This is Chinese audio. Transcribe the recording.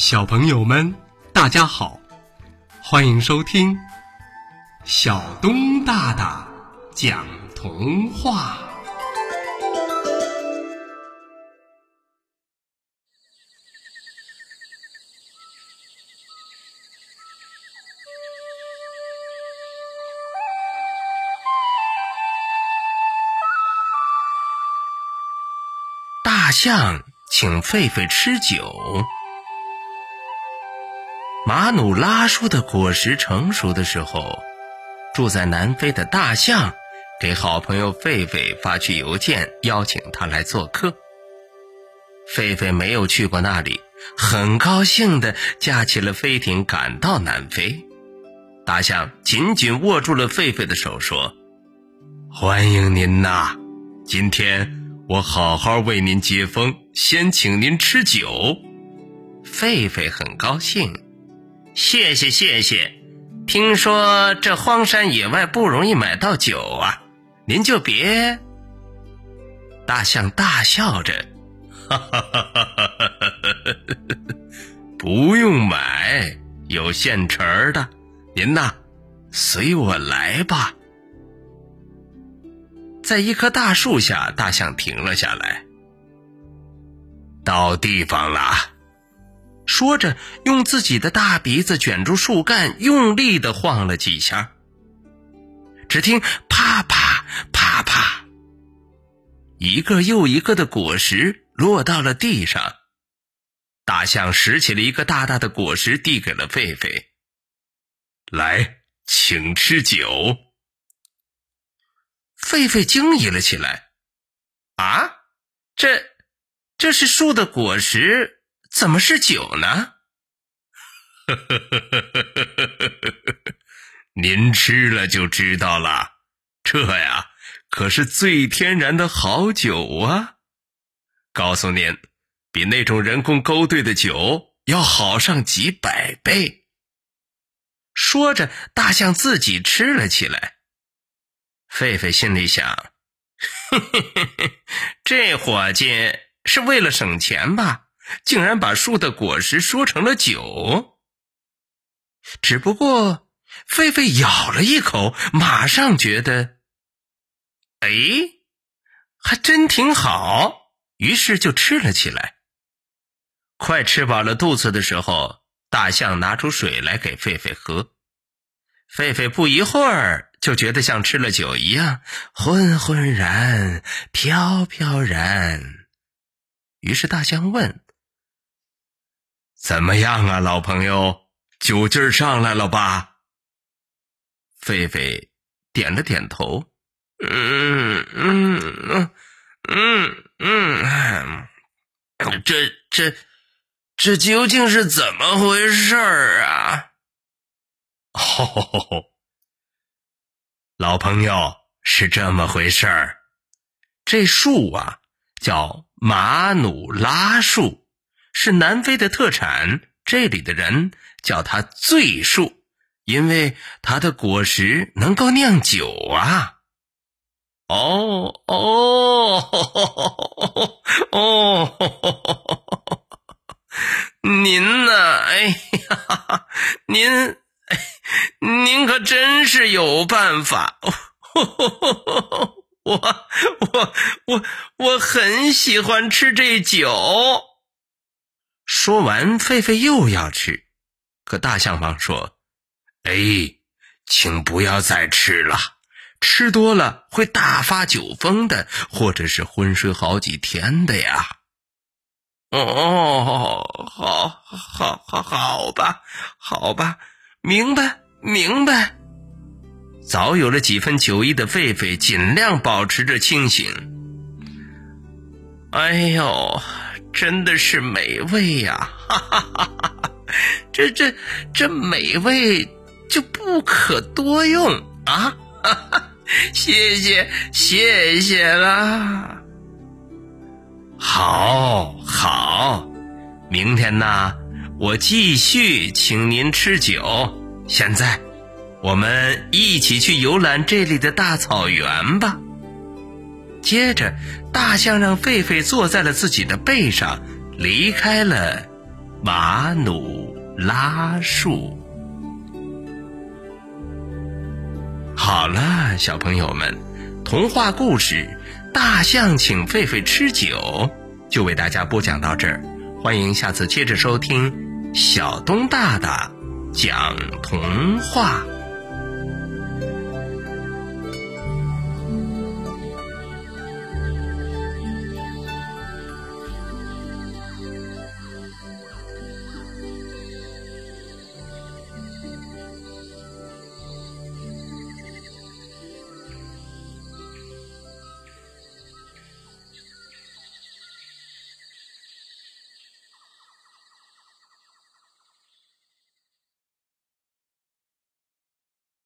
小朋友们，大家好，欢迎收听小东大大讲童话。大象请狒狒吃酒。马努拉树的果实成熟的时候，住在南非的大象给好朋友狒狒发去邮件，邀请他来做客。狒狒没有去过那里，很高兴地驾起了飞艇赶到南非。大象紧紧握住了狒狒的手，说：“欢迎您呐！今天我好好为您接风，先请您吃酒。”狒狒很高兴。谢谢谢谢，听说这荒山野外不容易买到酒啊，您就别。大象大笑着，哈哈哈哈哈哈！不用买，有现成的，您呐，随我来吧。在一棵大树下，大象停了下来，到地方了。说着，用自己的大鼻子卷住树干，用力的晃了几下。只听啪啪啪啪，一个又一个的果实落到了地上。大象拾起了一个大大的果实，递给了狒狒：“来，请吃酒。”狒狒惊疑了起来：“啊，这，这是树的果实？”怎么是酒呢？您吃了就知道了，这呀可是最天然的好酒啊！告诉您，比那种人工勾兑的酒要好上几百倍。说着，大象自己吃了起来。狒狒心里想：这伙计是为了省钱吧？竟然把树的果实说成了酒。只不过，狒狒咬了一口，马上觉得，哎，还真挺好，于是就吃了起来。快吃饱了肚子的时候，大象拿出水来给狒狒喝。狒狒不一会儿就觉得像吃了酒一样，昏昏然，飘飘然。于是大象问。怎么样啊，老朋友，酒劲儿上来了吧？狒狒点了点头，嗯嗯嗯嗯嗯，这这这究竟是怎么回事儿啊？哦，老朋友是这么回事儿，这树啊叫马努拉树。是南非的特产，这里的人叫它醉树，因为它的果实能够酿酒啊。哦哦哦，您呢？哎呀，您您可真是有办法。我我我我很喜欢吃这酒。说完，狒狒又要吃，可大象王说：“哎，请不要再吃了，吃多了会大发酒疯的，或者是昏睡好几天的呀。”哦，好，好，好，好吧，好吧，明白，明白。早有了几分酒意的狒狒，尽量保持着清醒。哎呦！真的是美味呀！哈哈哈哈这这这美味就不可多用啊！哈哈，谢谢谢谢啦！好，好，明天呢，我继续请您吃酒。现在，我们一起去游览这里的大草原吧。接着，大象让狒狒坐在了自己的背上，离开了马努拉树。好了，小朋友们，童话故事《大象请狒狒吃酒》就为大家播讲到这儿，欢迎下次接着收听小东大大讲童话。